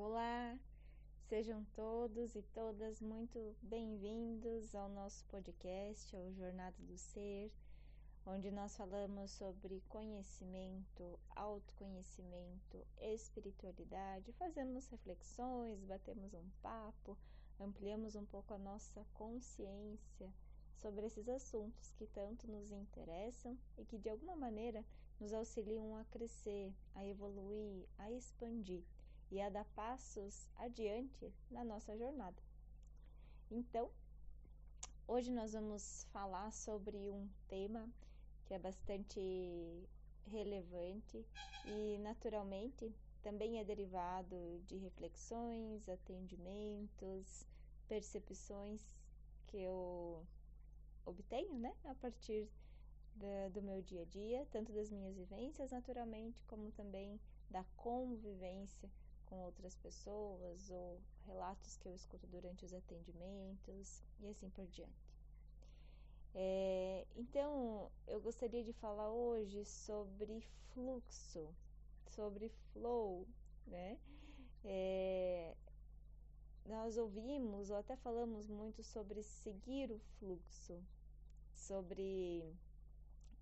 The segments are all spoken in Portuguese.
Olá, sejam todos e todas muito bem-vindos ao nosso podcast, ao Jornada do Ser, onde nós falamos sobre conhecimento, autoconhecimento, espiritualidade, fazemos reflexões, batemos um papo, ampliamos um pouco a nossa consciência sobre esses assuntos que tanto nos interessam e que de alguma maneira nos auxiliam a crescer, a evoluir, a expandir e a dar passos adiante na nossa jornada. Então, hoje nós vamos falar sobre um tema que é bastante relevante e, naturalmente, também é derivado de reflexões, atendimentos, percepções que eu obtenho, né, a partir da, do meu dia a dia, tanto das minhas vivências, naturalmente, como também da convivência com outras pessoas ou relatos que eu escuto durante os atendimentos e assim por diante. É, então, eu gostaria de falar hoje sobre fluxo, sobre flow, né? É, nós ouvimos ou até falamos muito sobre seguir o fluxo, sobre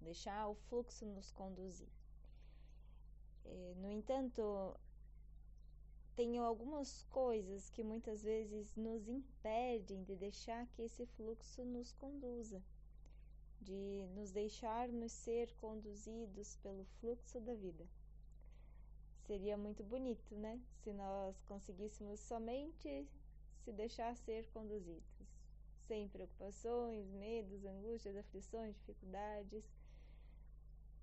deixar o fluxo nos conduzir. É, no entanto, tem algumas coisas que muitas vezes nos impedem de deixar que esse fluxo nos conduza, de nos deixarmos ser conduzidos pelo fluxo da vida. Seria muito bonito, né? Se nós conseguíssemos somente se deixar ser conduzidos, sem preocupações, medos, angústias, aflições, dificuldades.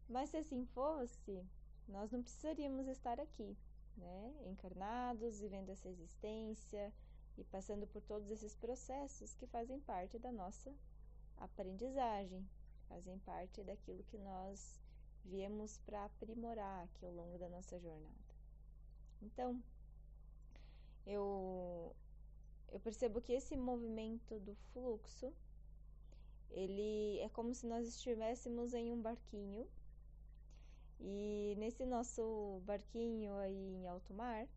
Mas se assim fosse, nós não precisaríamos estar aqui, né, encarnados, vivendo essa existência e passando por todos esses processos que fazem parte da nossa aprendizagem, fazem parte daquilo que nós viemos para aprimorar aqui ao longo da nossa jornada. Então, eu eu percebo que esse movimento do fluxo, ele é como se nós estivéssemos em um barquinho e nesse nosso barquinho aí em alto mar,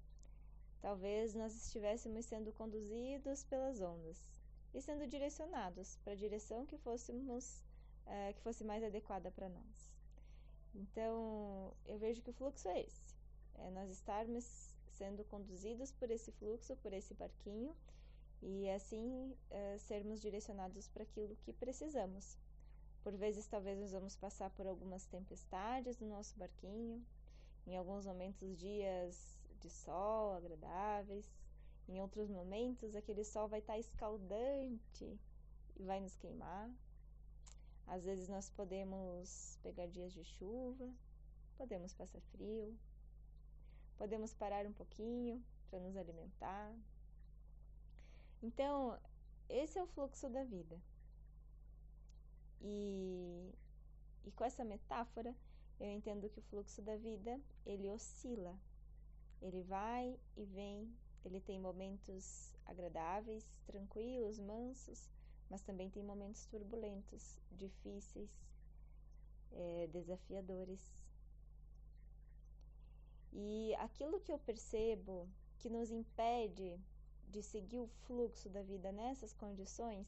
talvez nós estivéssemos sendo conduzidos pelas ondas e sendo direcionados para a direção que fôssemos é, que fosse mais adequada para nós. Então, eu vejo que o fluxo é esse: é nós estarmos sendo conduzidos por esse fluxo, por esse barquinho, e assim é, sermos direcionados para aquilo que precisamos. Por vezes, talvez nós vamos passar por algumas tempestades no nosso barquinho, em alguns momentos, dias de sol agradáveis, em outros momentos, aquele sol vai estar escaldante e vai nos queimar. Às vezes, nós podemos pegar dias de chuva, podemos passar frio, podemos parar um pouquinho para nos alimentar. Então, esse é o fluxo da vida. E, e com essa metáfora, eu entendo que o fluxo da vida, ele oscila. Ele vai e vem, ele tem momentos agradáveis, tranquilos, mansos, mas também tem momentos turbulentos, difíceis, é, desafiadores. E aquilo que eu percebo que nos impede de seguir o fluxo da vida nessas condições,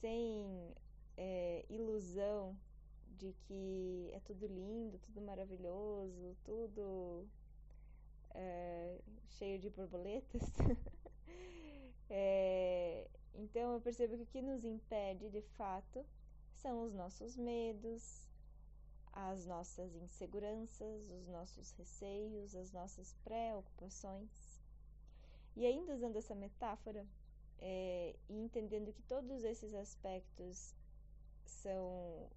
sem é, ilusão de que é tudo lindo, tudo maravilhoso, tudo é, cheio de borboletas. é, então eu percebo que o que nos impede de fato são os nossos medos, as nossas inseguranças, os nossos receios, as nossas preocupações. E ainda usando essa metáfora é, e entendendo que todos esses aspectos são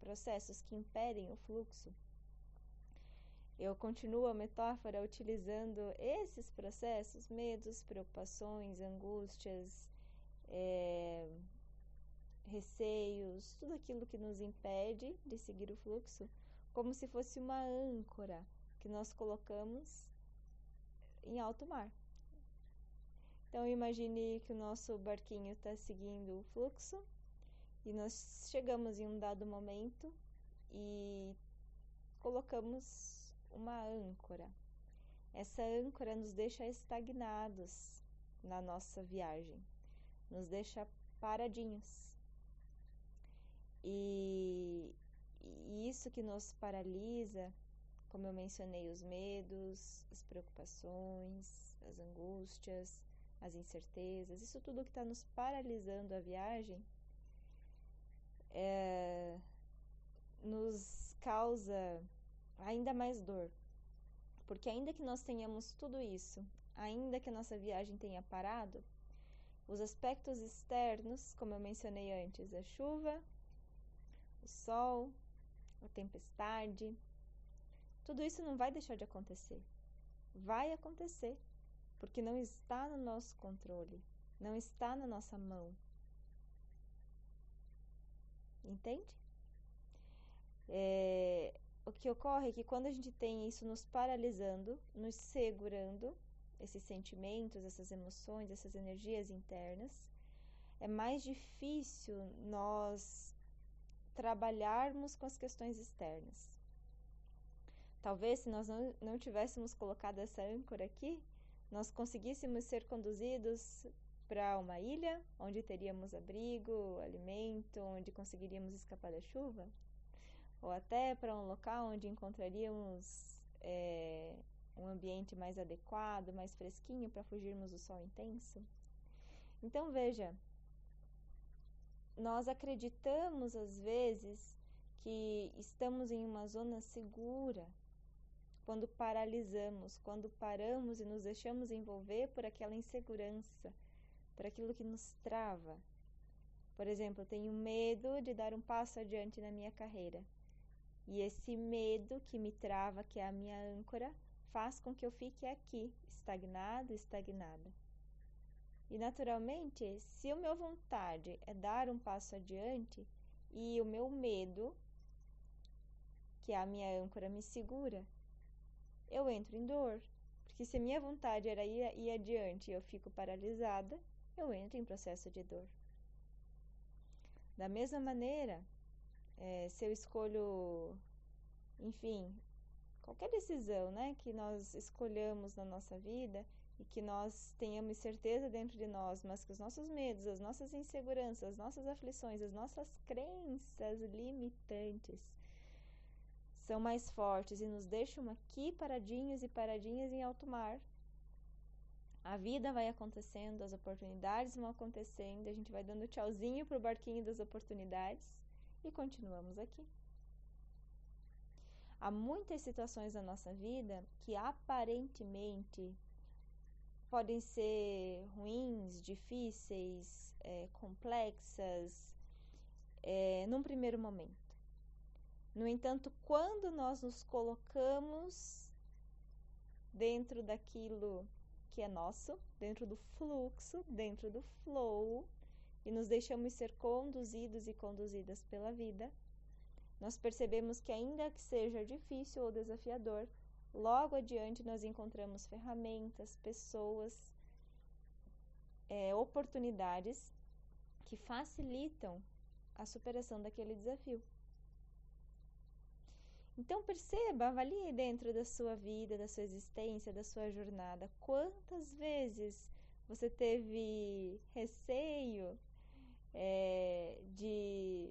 processos que impedem o fluxo, eu continuo a metáfora utilizando esses processos, medos, preocupações, angústias, é, receios, tudo aquilo que nos impede de seguir o fluxo, como se fosse uma âncora que nós colocamos em alto mar. Então imagine que o nosso barquinho está seguindo o fluxo e nós chegamos em um dado momento e colocamos uma âncora. essa âncora nos deixa estagnados na nossa viagem, nos deixa paradinhos. E, e isso que nos paralisa, como eu mencionei, os medos, as preocupações, as angústias, as incertezas, isso tudo que está nos paralisando a viagem, é, nos causa ainda mais dor. Porque ainda que nós tenhamos tudo isso, ainda que a nossa viagem tenha parado, os aspectos externos, como eu mencionei antes, a chuva, o sol, a tempestade, tudo isso não vai deixar de acontecer. Vai acontecer, porque não está no nosso controle, não está na nossa mão. Entende? É, o que ocorre é que quando a gente tem isso nos paralisando, nos segurando, esses sentimentos, essas emoções, essas energias internas, é mais difícil nós trabalharmos com as questões externas. Talvez se nós não, não tivéssemos colocado essa âncora aqui, nós conseguíssemos ser conduzidos para uma ilha onde teríamos abrigo, alimento, onde conseguiríamos escapar da chuva, ou até para um local onde encontraríamos é, um ambiente mais adequado, mais fresquinho para fugirmos do sol intenso. Então veja, nós acreditamos às vezes que estamos em uma zona segura quando paralisamos, quando paramos e nos deixamos envolver por aquela insegurança, por aquilo que nos trava. Por exemplo, eu tenho medo de dar um passo adiante na minha carreira. E esse medo que me trava, que é a minha âncora, faz com que eu fique aqui, estagnado, estagnada. E naturalmente, se a minha vontade é dar um passo adiante e o meu medo, que é a minha âncora, me segura, eu entro em dor. Porque se a minha vontade era ir, ir adiante e eu fico paralisada, eu entro em processo de dor. Da mesma maneira, é, se eu escolho, enfim, qualquer decisão né, que nós escolhamos na nossa vida e que nós tenhamos certeza dentro de nós, mas que os nossos medos, as nossas inseguranças, as nossas aflições, as nossas crenças limitantes são mais fortes e nos deixam aqui paradinhos e paradinhas em alto mar. A vida vai acontecendo, as oportunidades vão acontecendo, a gente vai dando tchauzinho pro barquinho das oportunidades e continuamos aqui. Há muitas situações na nossa vida que aparentemente podem ser ruins, difíceis, é, complexas, é, num primeiro momento. No entanto, quando nós nos colocamos dentro daquilo que é nosso, dentro do fluxo, dentro do flow, e nos deixamos ser conduzidos e conduzidas pela vida, nós percebemos que, ainda que seja difícil ou desafiador, logo adiante nós encontramos ferramentas, pessoas, é, oportunidades que facilitam a superação daquele desafio. Então perceba, avalie dentro da sua vida, da sua existência, da sua jornada, quantas vezes você teve receio é, de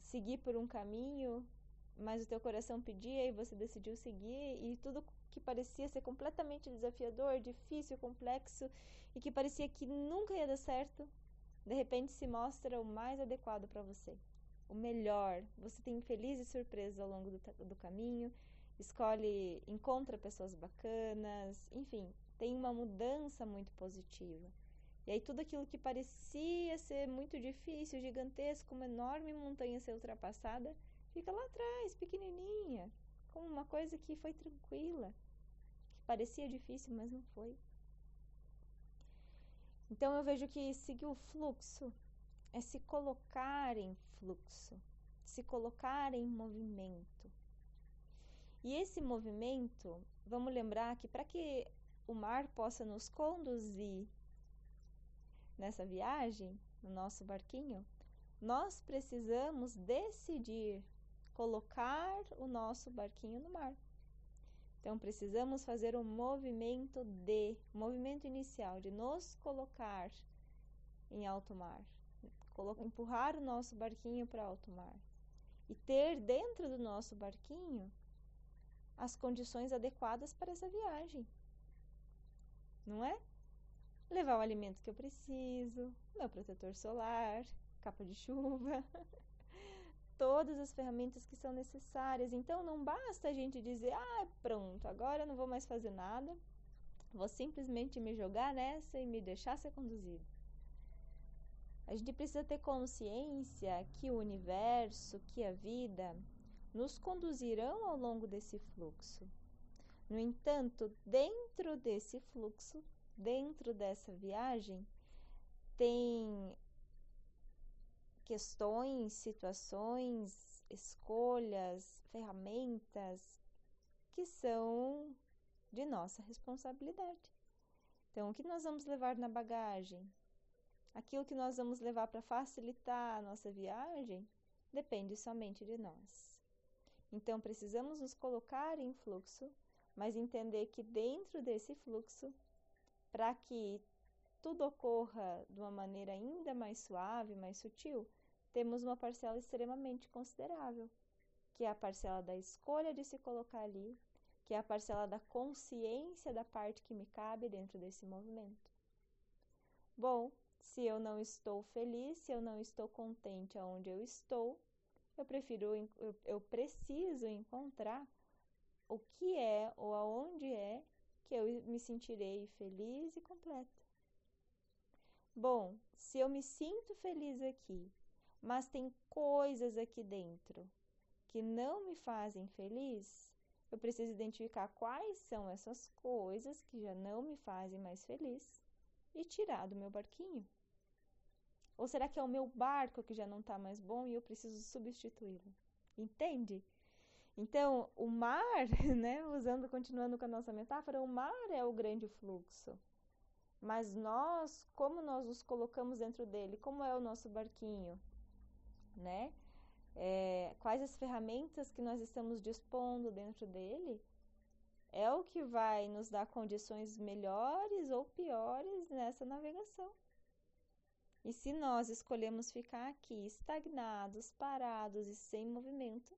seguir por um caminho, mas o teu coração pedia e você decidiu seguir e tudo que parecia ser completamente desafiador, difícil, complexo e que parecia que nunca ia dar certo, de repente se mostra o mais adequado para você o melhor. Você tem felizes surpresas ao longo do, do caminho, escolhe, encontra pessoas bacanas, enfim, tem uma mudança muito positiva. E aí tudo aquilo que parecia ser muito difícil, gigantesco, uma enorme montanha ser ultrapassada, fica lá atrás, pequenininha, como uma coisa que foi tranquila, que parecia difícil, mas não foi. Então eu vejo que seguir o fluxo é se colocar em fluxo, se colocar em movimento. E esse movimento, vamos lembrar que para que o mar possa nos conduzir nessa viagem, no nosso barquinho, nós precisamos decidir colocar o nosso barquinho no mar. Então precisamos fazer o um movimento de, movimento inicial de nos colocar em alto mar, empurrar o nosso barquinho para alto mar e ter dentro do nosso barquinho as condições adequadas para essa viagem. Não é? Levar o alimento que eu preciso, meu protetor solar, capa de chuva, todas as ferramentas que são necessárias. Então não basta a gente dizer: "Ah, pronto, agora eu não vou mais fazer nada. Vou simplesmente me jogar nessa e me deixar ser conduzido". A gente precisa ter consciência que o universo, que a vida nos conduzirão ao longo desse fluxo. No entanto, dentro desse fluxo, dentro dessa viagem, tem questões, situações, escolhas, ferramentas que são de nossa responsabilidade. Então, o que nós vamos levar na bagagem? Aquilo que nós vamos levar para facilitar a nossa viagem depende somente de nós. Então, precisamos nos colocar em fluxo, mas entender que dentro desse fluxo, para que tudo ocorra de uma maneira ainda mais suave, mais sutil, temos uma parcela extremamente considerável, que é a parcela da escolha de se colocar ali, que é a parcela da consciência da parte que me cabe dentro desse movimento. Bom, se eu não estou feliz, se eu não estou contente aonde eu estou, eu prefiro eu, eu preciso encontrar o que é ou aonde é que eu me sentirei feliz e completa. Bom, se eu me sinto feliz aqui, mas tem coisas aqui dentro que não me fazem feliz, eu preciso identificar quais são essas coisas que já não me fazem mais feliz e tirar do meu barquinho? Ou será que é o meu barco que já não está mais bom e eu preciso substituí-lo? Entende? Então, o mar, né, usando, continuando com a nossa metáfora, o mar é o grande fluxo. Mas nós, como nós nos colocamos dentro dele? Como é o nosso barquinho? Né? É, quais as ferramentas que nós estamos dispondo dentro dele? É o que vai nos dar condições melhores ou piores nessa navegação. E se nós escolhemos ficar aqui estagnados, parados e sem movimento,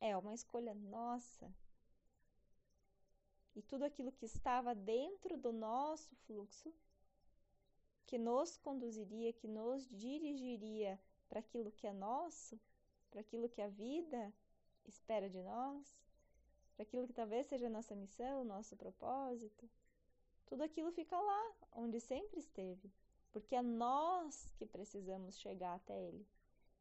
é uma escolha nossa. E tudo aquilo que estava dentro do nosso fluxo, que nos conduziria, que nos dirigiria para aquilo que é nosso, para aquilo que a vida espera de nós, para aquilo que talvez seja a nossa missão, nosso propósito. Tudo aquilo fica lá, onde sempre esteve, porque é nós que precisamos chegar até ele.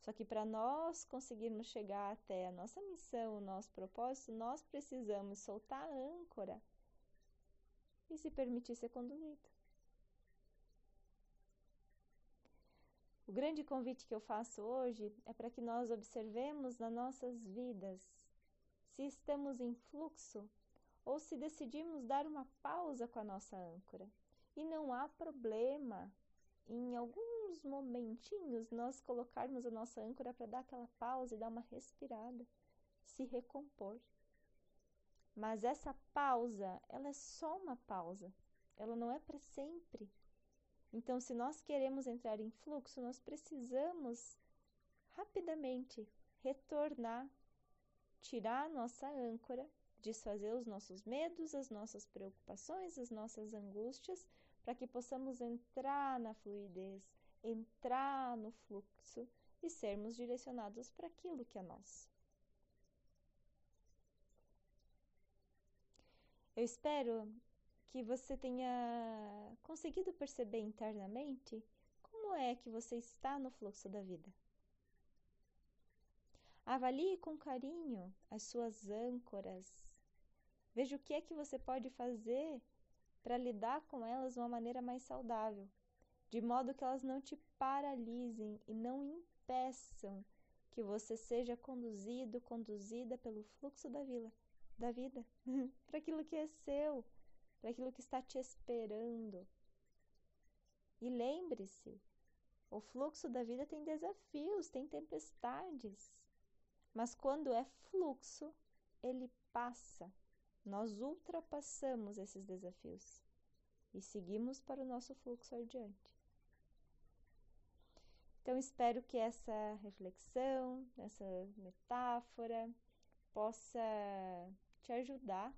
Só que para nós conseguirmos chegar até a nossa missão, o nosso propósito, nós precisamos soltar a âncora e se permitir ser conduzido. O grande convite que eu faço hoje é para que nós observemos nas nossas vidas se estamos em fluxo ou se decidimos dar uma pausa com a nossa âncora. E não há problema em alguns momentinhos nós colocarmos a nossa âncora para dar aquela pausa e dar uma respirada, se recompor. Mas essa pausa, ela é só uma pausa, ela não é para sempre. Então, se nós queremos entrar em fluxo, nós precisamos rapidamente retornar tirar a nossa âncora, desfazer os nossos medos, as nossas preocupações, as nossas angústias, para que possamos entrar na fluidez, entrar no fluxo e sermos direcionados para aquilo que é nosso. Eu espero que você tenha conseguido perceber internamente como é que você está no fluxo da vida. Avalie com carinho as suas âncoras. Veja o que é que você pode fazer para lidar com elas de uma maneira mais saudável, de modo que elas não te paralisem e não impeçam que você seja conduzido, conduzida pelo fluxo da vida, da vida, para aquilo que é seu, para aquilo que está te esperando. E lembre-se, o fluxo da vida tem desafios, tem tempestades. Mas quando é fluxo, ele passa nós ultrapassamos esses desafios e seguimos para o nosso fluxo adiante. Então, espero que essa reflexão, essa metáfora, possa te ajudar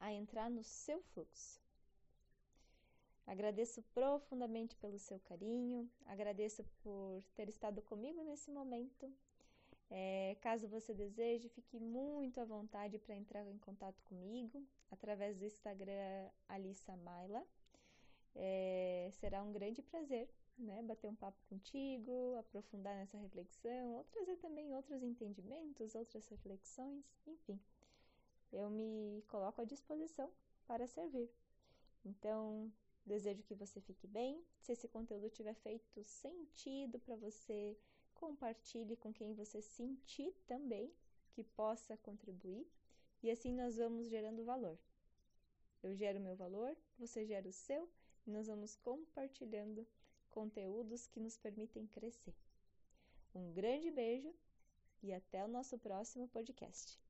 a entrar no seu fluxo. Agradeço profundamente pelo seu carinho, agradeço por ter estado comigo nesse momento é, caso você deseje, fique muito à vontade para entrar em contato comigo através do Instagram Alissa Maila. É, será um grande prazer né, bater um papo contigo, aprofundar nessa reflexão, ou trazer também outros entendimentos, outras reflexões, enfim. Eu me coloco à disposição para servir. Então, desejo que você fique bem. Se esse conteúdo tiver feito sentido para você, compartilhe com quem você sentir também que possa contribuir e assim nós vamos gerando valor. Eu gero meu valor, você gera o seu e nós vamos compartilhando conteúdos que nos permitem crescer. Um grande beijo e até o nosso próximo podcast.